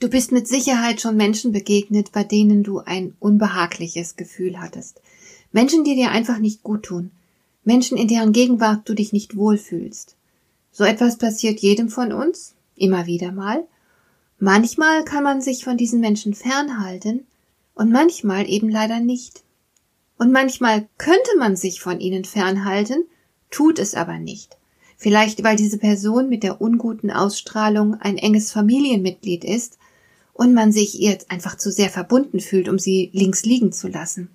Du bist mit Sicherheit schon Menschen begegnet, bei denen du ein unbehagliches Gefühl hattest. Menschen, die dir einfach nicht gut tun. Menschen, in deren Gegenwart du dich nicht wohlfühlst. So etwas passiert jedem von uns, immer wieder mal. Manchmal kann man sich von diesen Menschen fernhalten und manchmal eben leider nicht. Und manchmal könnte man sich von ihnen fernhalten, tut es aber nicht. Vielleicht weil diese Person mit der unguten Ausstrahlung ein enges Familienmitglied ist und man sich ihr einfach zu sehr verbunden fühlt, um sie links liegen zu lassen.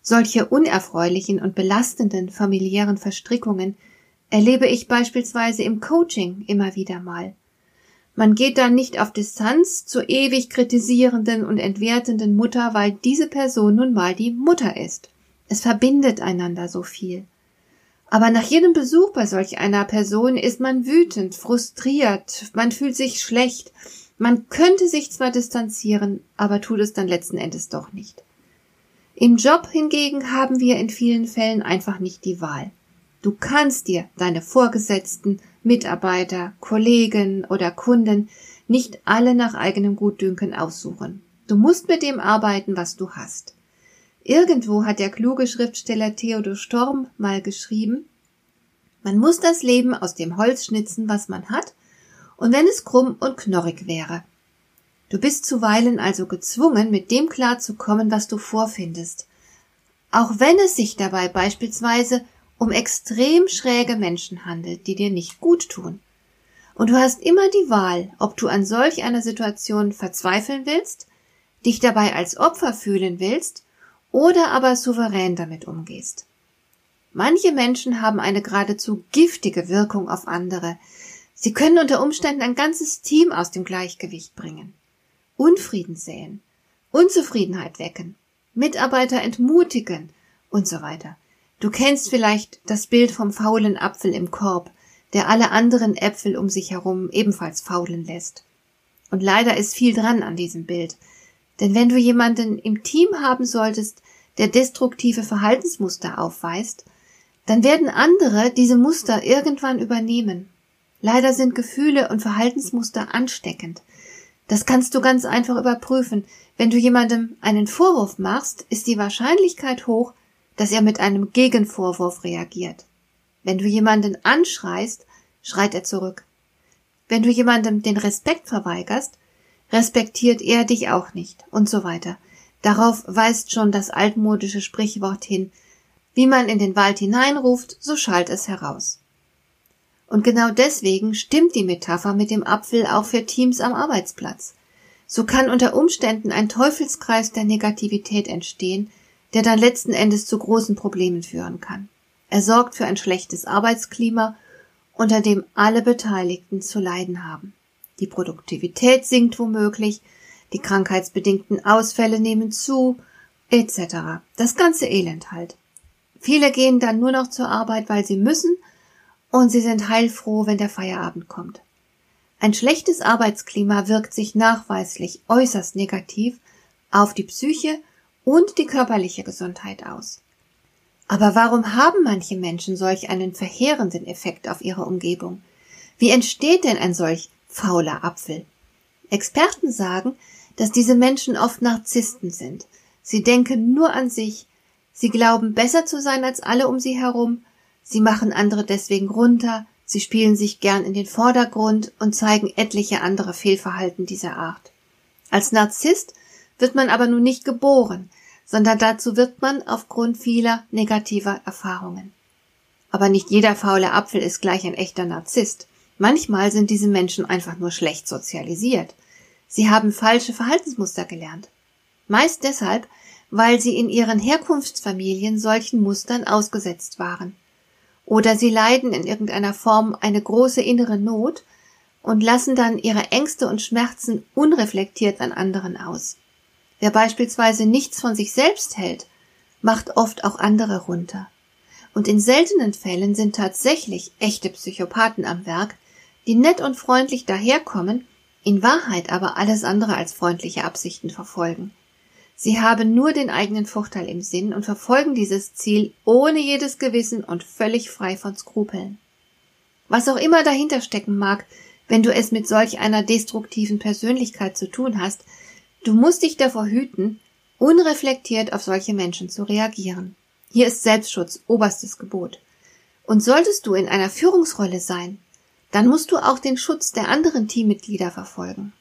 Solche unerfreulichen und belastenden familiären Verstrickungen erlebe ich beispielsweise im Coaching immer wieder mal. Man geht dann nicht auf Distanz zur ewig kritisierenden und entwertenden Mutter, weil diese Person nun mal die Mutter ist. Es verbindet einander so viel. Aber nach jedem Besuch bei solch einer Person ist man wütend, frustriert, man fühlt sich schlecht, man könnte sich zwar distanzieren, aber tut es dann letzten Endes doch nicht. Im Job hingegen haben wir in vielen Fällen einfach nicht die Wahl. Du kannst dir deine Vorgesetzten, Mitarbeiter, Kollegen oder Kunden nicht alle nach eigenem Gutdünken aussuchen. Du musst mit dem arbeiten, was du hast. Irgendwo hat der kluge Schriftsteller Theodor Storm mal geschrieben, man muss das Leben aus dem Holz schnitzen, was man hat, und wenn es krumm und knorrig wäre. Du bist zuweilen also gezwungen, mit dem klarzukommen, was du vorfindest, auch wenn es sich dabei beispielsweise um extrem schräge Menschen handelt, die dir nicht gut tun. Und du hast immer die Wahl, ob du an solch einer Situation verzweifeln willst, dich dabei als Opfer fühlen willst oder aber souverän damit umgehst. Manche Menschen haben eine geradezu giftige Wirkung auf andere, Sie können unter Umständen ein ganzes Team aus dem Gleichgewicht bringen, Unfrieden säen, Unzufriedenheit wecken, Mitarbeiter entmutigen und so weiter. Du kennst vielleicht das Bild vom faulen Apfel im Korb, der alle anderen Äpfel um sich herum ebenfalls faulen lässt. Und leider ist viel dran an diesem Bild. Denn wenn du jemanden im Team haben solltest, der destruktive Verhaltensmuster aufweist, dann werden andere diese Muster irgendwann übernehmen. Leider sind Gefühle und Verhaltensmuster ansteckend. Das kannst du ganz einfach überprüfen. Wenn du jemandem einen Vorwurf machst, ist die Wahrscheinlichkeit hoch, dass er mit einem Gegenvorwurf reagiert. Wenn du jemanden anschreist, schreit er zurück. Wenn du jemandem den Respekt verweigerst, respektiert er dich auch nicht und so weiter. Darauf weist schon das altmodische Sprichwort hin. Wie man in den Wald hineinruft, so schallt es heraus. Und genau deswegen stimmt die Metapher mit dem Apfel auch für Teams am Arbeitsplatz. So kann unter Umständen ein Teufelskreis der Negativität entstehen, der dann letzten Endes zu großen Problemen führen kann. Er sorgt für ein schlechtes Arbeitsklima, unter dem alle Beteiligten zu leiden haben. Die Produktivität sinkt womöglich, die krankheitsbedingten Ausfälle nehmen zu, etc. Das ganze Elend halt. Viele gehen dann nur noch zur Arbeit, weil sie müssen und sie sind heilfroh, wenn der Feierabend kommt. Ein schlechtes Arbeitsklima wirkt sich nachweislich äußerst negativ auf die Psyche und die körperliche Gesundheit aus. Aber warum haben manche Menschen solch einen verheerenden Effekt auf ihre Umgebung? Wie entsteht denn ein solch fauler Apfel? Experten sagen, dass diese Menschen oft Narzissten sind. Sie denken nur an sich, sie glauben besser zu sein als alle um sie herum Sie machen andere deswegen runter, sie spielen sich gern in den Vordergrund und zeigen etliche andere Fehlverhalten dieser Art. Als Narzisst wird man aber nun nicht geboren, sondern dazu wird man aufgrund vieler negativer Erfahrungen. Aber nicht jeder faule Apfel ist gleich ein echter Narzisst. Manchmal sind diese Menschen einfach nur schlecht sozialisiert. Sie haben falsche Verhaltensmuster gelernt. Meist deshalb, weil sie in ihren Herkunftsfamilien solchen Mustern ausgesetzt waren oder sie leiden in irgendeiner Form eine große innere Not und lassen dann ihre Ängste und Schmerzen unreflektiert an anderen aus. Wer beispielsweise nichts von sich selbst hält, macht oft auch andere runter. Und in seltenen Fällen sind tatsächlich echte Psychopathen am Werk, die nett und freundlich daherkommen, in Wahrheit aber alles andere als freundliche Absichten verfolgen. Sie haben nur den eigenen Vorteil im Sinn und verfolgen dieses Ziel ohne jedes Gewissen und völlig frei von Skrupeln. Was auch immer dahinter stecken mag, wenn du es mit solch einer destruktiven Persönlichkeit zu tun hast, du musst dich davor hüten, unreflektiert auf solche Menschen zu reagieren. Hier ist Selbstschutz oberstes Gebot. Und solltest du in einer Führungsrolle sein, dann musst du auch den Schutz der anderen Teammitglieder verfolgen.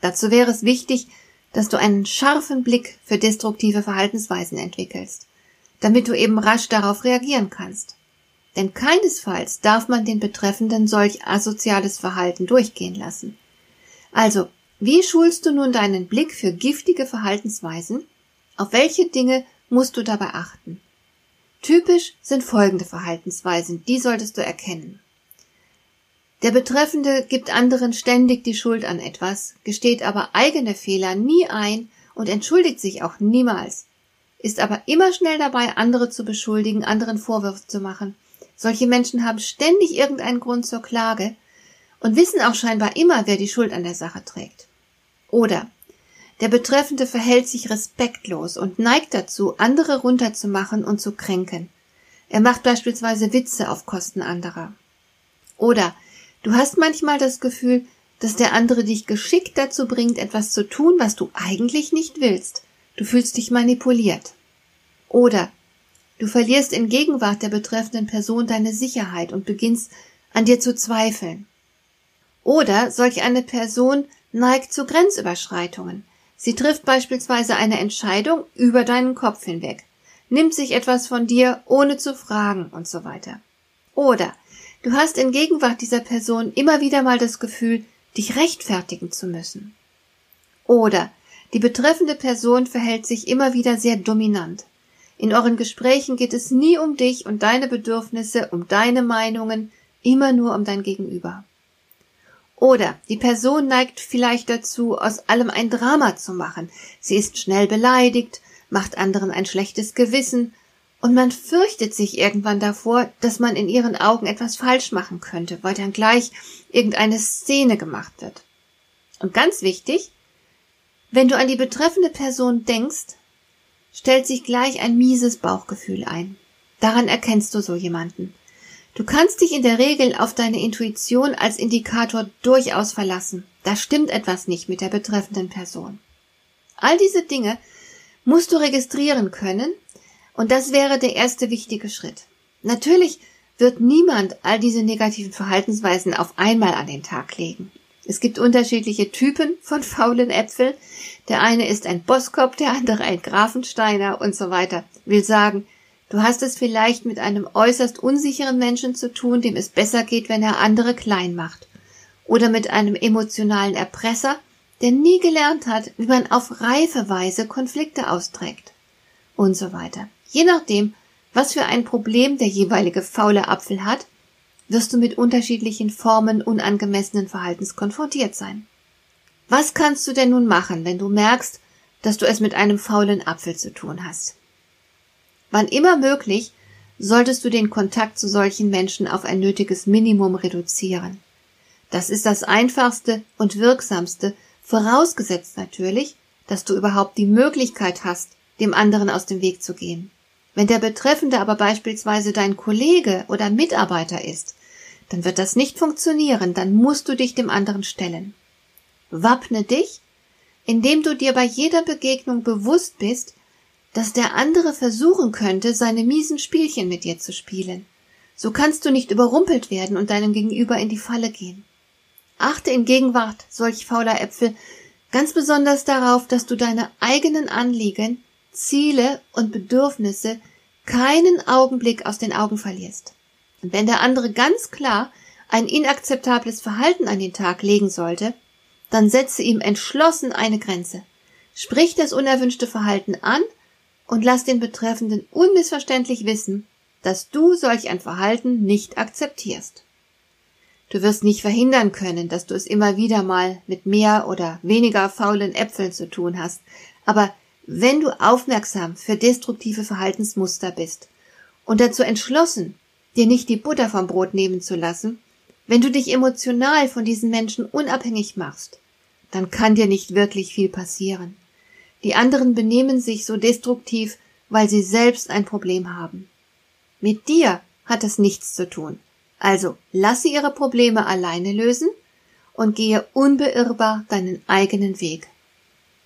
Dazu wäre es wichtig, dass du einen scharfen Blick für destruktive Verhaltensweisen entwickelst, damit du eben rasch darauf reagieren kannst. Denn keinesfalls darf man den Betreffenden solch asoziales Verhalten durchgehen lassen. Also, wie schulst du nun deinen Blick für giftige Verhaltensweisen? Auf welche Dinge musst du dabei achten? Typisch sind folgende Verhaltensweisen, die solltest du erkennen. Der Betreffende gibt anderen ständig die Schuld an etwas, gesteht aber eigene Fehler nie ein und entschuldigt sich auch niemals, ist aber immer schnell dabei, andere zu beschuldigen, anderen Vorwürfe zu machen. Solche Menschen haben ständig irgendeinen Grund zur Klage und wissen auch scheinbar immer, wer die Schuld an der Sache trägt. Oder der Betreffende verhält sich respektlos und neigt dazu, andere runterzumachen und zu kränken. Er macht beispielsweise Witze auf Kosten anderer. Oder Du hast manchmal das Gefühl, dass der andere dich geschickt dazu bringt, etwas zu tun, was du eigentlich nicht willst. Du fühlst dich manipuliert. Oder du verlierst in Gegenwart der betreffenden Person deine Sicherheit und beginnst an dir zu zweifeln. Oder solch eine Person neigt zu Grenzüberschreitungen. Sie trifft beispielsweise eine Entscheidung über deinen Kopf hinweg, nimmt sich etwas von dir, ohne zu fragen und so weiter. Oder Du hast in Gegenwart dieser Person immer wieder mal das Gefühl, dich rechtfertigen zu müssen. Oder die betreffende Person verhält sich immer wieder sehr dominant. In euren Gesprächen geht es nie um dich und deine Bedürfnisse, um deine Meinungen, immer nur um dein Gegenüber. Oder die Person neigt vielleicht dazu, aus allem ein Drama zu machen. Sie ist schnell beleidigt, macht anderen ein schlechtes Gewissen und man fürchtet sich irgendwann davor, dass man in ihren Augen etwas falsch machen könnte, weil dann gleich irgendeine Szene gemacht wird. Und ganz wichtig, wenn du an die betreffende Person denkst, stellt sich gleich ein mieses Bauchgefühl ein. Daran erkennst du so jemanden. Du kannst dich in der Regel auf deine Intuition als Indikator durchaus verlassen. Da stimmt etwas nicht mit der betreffenden Person. All diese Dinge musst du registrieren können und das wäre der erste wichtige Schritt. Natürlich wird niemand all diese negativen Verhaltensweisen auf einmal an den Tag legen. Es gibt unterschiedliche Typen von faulen Äpfeln. Der eine ist ein Bosskopf, der andere ein Grafensteiner und so weiter. Will sagen, du hast es vielleicht mit einem äußerst unsicheren Menschen zu tun, dem es besser geht, wenn er andere klein macht. Oder mit einem emotionalen Erpresser, der nie gelernt hat, wie man auf reife Weise Konflikte austrägt. Und so weiter. Je nachdem, was für ein Problem der jeweilige faule Apfel hat, wirst du mit unterschiedlichen Formen unangemessenen Verhaltens konfrontiert sein. Was kannst du denn nun machen, wenn du merkst, dass du es mit einem faulen Apfel zu tun hast? Wann immer möglich, solltest du den Kontakt zu solchen Menschen auf ein nötiges Minimum reduzieren. Das ist das einfachste und wirksamste, vorausgesetzt natürlich, dass du überhaupt die Möglichkeit hast, dem anderen aus dem Weg zu gehen. Wenn der Betreffende aber beispielsweise dein Kollege oder Mitarbeiter ist, dann wird das nicht funktionieren, dann musst du dich dem anderen stellen. Wappne dich, indem du dir bei jeder Begegnung bewusst bist, dass der andere versuchen könnte, seine miesen Spielchen mit dir zu spielen. So kannst du nicht überrumpelt werden und deinem Gegenüber in die Falle gehen. Achte in Gegenwart solch fauler Äpfel ganz besonders darauf, dass du deine eigenen Anliegen Ziele und Bedürfnisse keinen Augenblick aus den Augen verlierst. Und wenn der andere ganz klar ein inakzeptables Verhalten an den Tag legen sollte, dann setze ihm entschlossen eine Grenze. Sprich das unerwünschte Verhalten an und lass den Betreffenden unmissverständlich wissen, dass du solch ein Verhalten nicht akzeptierst. Du wirst nicht verhindern können, dass du es immer wieder mal mit mehr oder weniger faulen Äpfeln zu tun hast. Aber wenn du aufmerksam für destruktive Verhaltensmuster bist und dazu entschlossen, dir nicht die Butter vom Brot nehmen zu lassen, wenn du dich emotional von diesen Menschen unabhängig machst, dann kann dir nicht wirklich viel passieren. Die anderen benehmen sich so destruktiv, weil sie selbst ein Problem haben. Mit dir hat es nichts zu tun. Also lass sie ihre Probleme alleine lösen und gehe unbeirrbar deinen eigenen Weg.